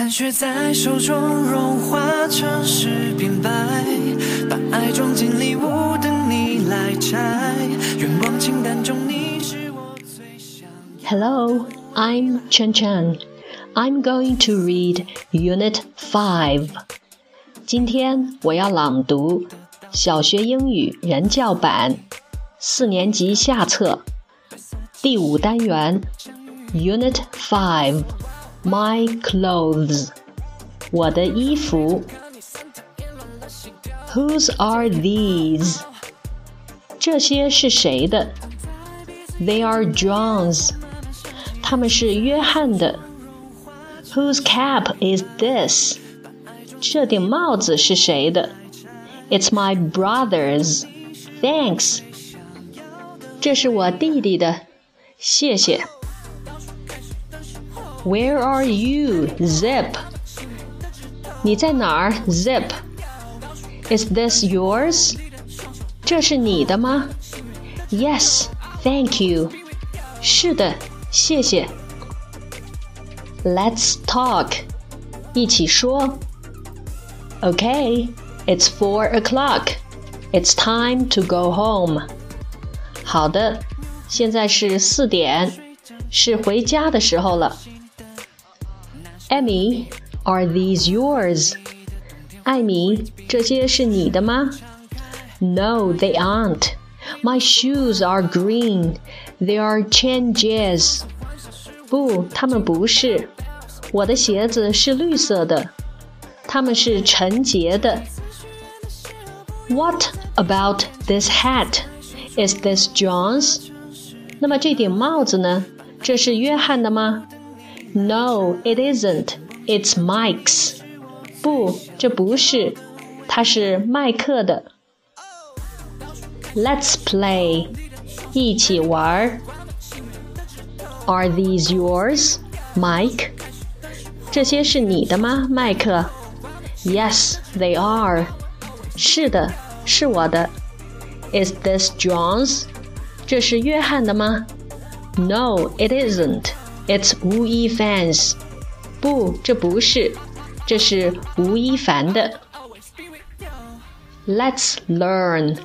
看雪在手中融化成诗变白，把爱装进礼物等你来拆。愿望清单中你是我最想。Hello, I'm Chen Chen. I'm going to read Unit Five. 今天我要朗读小学英语人教版四年级下册第五单元 Unit Five。5, My clothes 我的衣服 Whose are these 这些是谁的 They are John's 他们是约翰的 Whose cap is this 这顶帽子是谁的？It's my brother's. Thanks. 这是我弟弟的，谢谢。 Where are you, Zip? 你在哪儿，Zip? Is this yours? 这是你的吗？Yes, thank you. 是的，谢谢。Let's talk. 一起说。Okay, it's four o'clock. It's time to go home. 好的，现在是四点，是回家的时候了。 Amy, are these yours? 艾米，这些是你的吗？No, they aren't. My shoes are green. They are Chen Jie's. 不，它们不是。我的鞋子是绿色的，它们是纯洁的。What about this hat? Is this John's? 那么这顶帽子呢？这是约翰的吗？？No, it isn't. It's Mike's. 不，这不是，它是麦克的。Let's play. 一起玩。Are these yours, Mike? 这些是你的吗，麦克？Yes, they are. 是的，是我的。Is this John's? 这是约翰的吗？No, it isn't. It's Wu Yifan's. 不，这不是，这是吴亦凡的。Let's learn.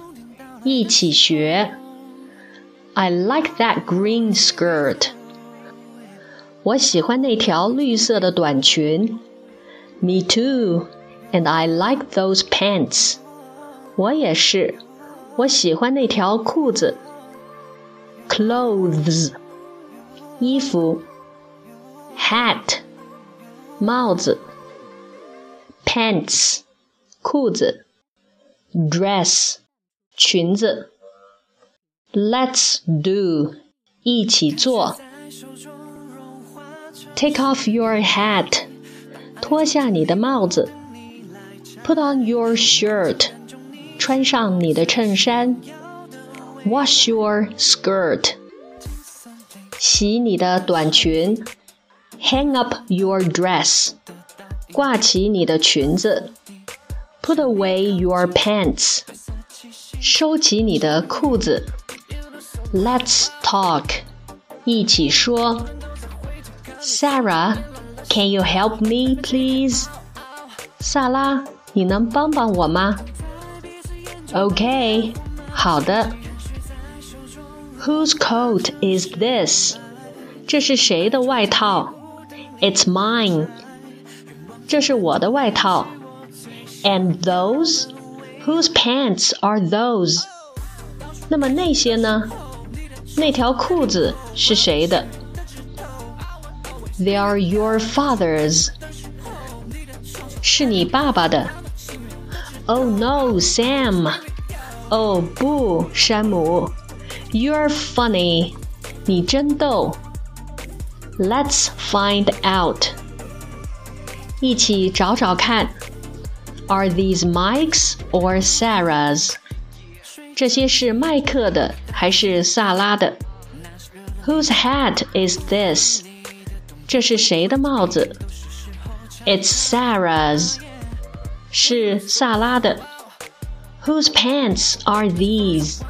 一起学。I like that green skirt. 我喜欢那条绿色的短裙。Me too and I like those pants. 我也是，我喜欢那条裤子。Clothes，衣服。 Hat，帽子。Pants，裤子。Dress，裙子。Let's do，一起做。Take off your hat，脱下你的帽子。Put on your shirt，穿上你的衬衫。Wash your skirt，洗你的短裙。 Hang up your dress，挂起你的裙子。Put away your pants，收起你的裤子。Let's talk，一起说。Sarah，can you help me please？萨拉。你能帮帮我吗？OK，好的。Whose coat is this？这是谁的外套 ？It's mine。这是我的外套。And those? Whose pants are those？那么那些呢？那条裤子是谁的？They are your father's。是你爸爸的。Oh no, Sam! Oh 不，山姆，You're funny，你真逗。 Let's find out，一起找找看。Are these Mike's or Sarah's？这些是麦克的还是萨拉的？Whose hat is this？这是谁的帽子？It's Sarah's。是萨拉的。Whose pants are these？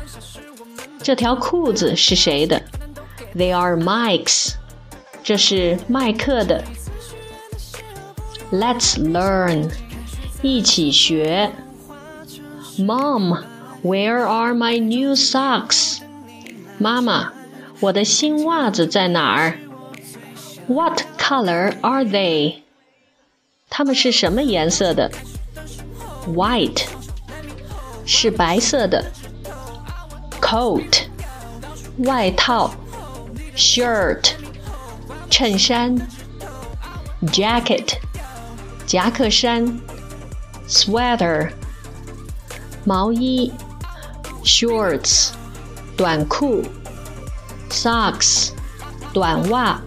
这条裤子是谁的？They are Mike's。 这是麦克的。 Let's learn，一起学。Mom, where are my new socks？妈妈，我的新袜子在哪儿？What color are they？它们是什么颜色的？White，是白色的。Coat，外套。Shirt， 衬衫。Jacket，夹克衫。Sweater。毛衣，shorts，短裤，socks，短袜。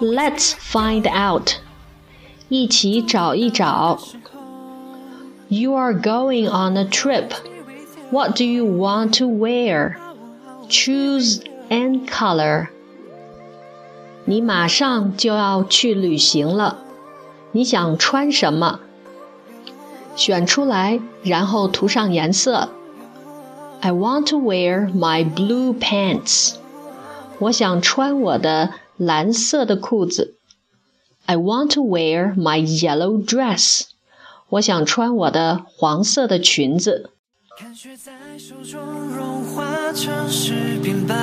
Let's find out，一起找一找。You are going on a trip. What do you want to wear? Choose and color. 你马上就要去旅行了，你想穿什么？选出来，然后涂上颜色。I want to wear my blue pants。我想穿我的蓝色的裤子。I want to wear my yellow dress。我想穿我的黄色的裙子。看雪在手中融化成诗变白，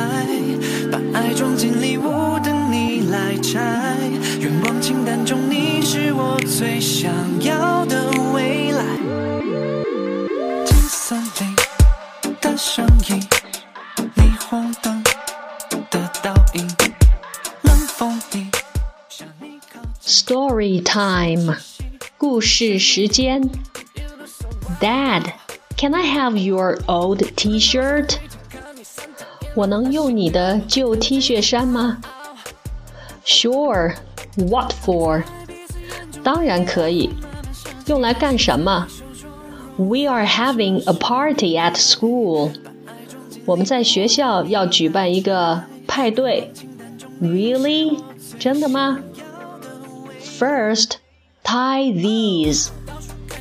把爱装进礼物等你来拆。愿望清单中你是我最想要的未来。声音，霓虹灯的倒影，冷风里向你靠近。Story time，故事时间。Dad, can I have your old T-shirt？我能用你的旧 T 恤衫吗？Sure. What for？当然可以。用来干什么？we are having a party at school. 我们在学校要举办一个派对。Really？真的吗？First, tie these.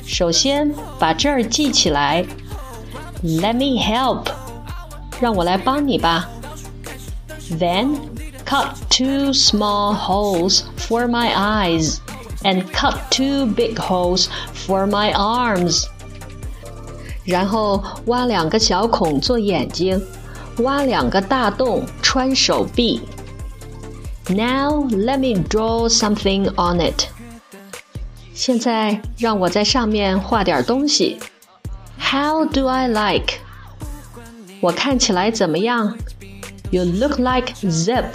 首先把这儿系起来。Let me help. 让我来帮你吧。Then cut two small holes for my eyes and cut two big holes for my arms. 然后挖两个小孔做眼睛，挖两个大洞穿手臂。Now let me draw something on it。 现在让我在上面画点东西。How do I like？我看起来怎么样？You look like Zip。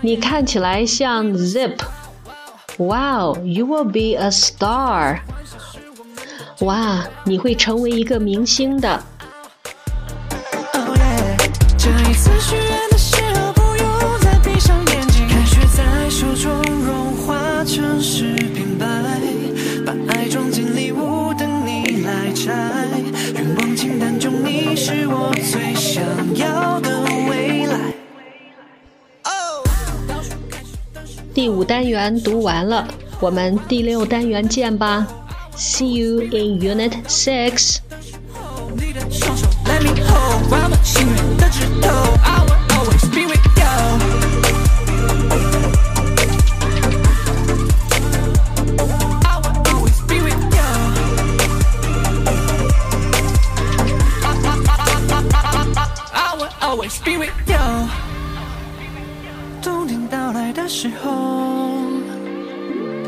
你看起来像 Zip。Wow, you will be a star. 哇，你会成为一个明星的。这一次拆。愿望清单中你是我最想要的未来。第五单元读完了，我们第六单元见吧。See you in Unit Six oh。冬天到来的时候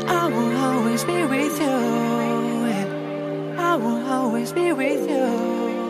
，I will always be with you。I will always be with you.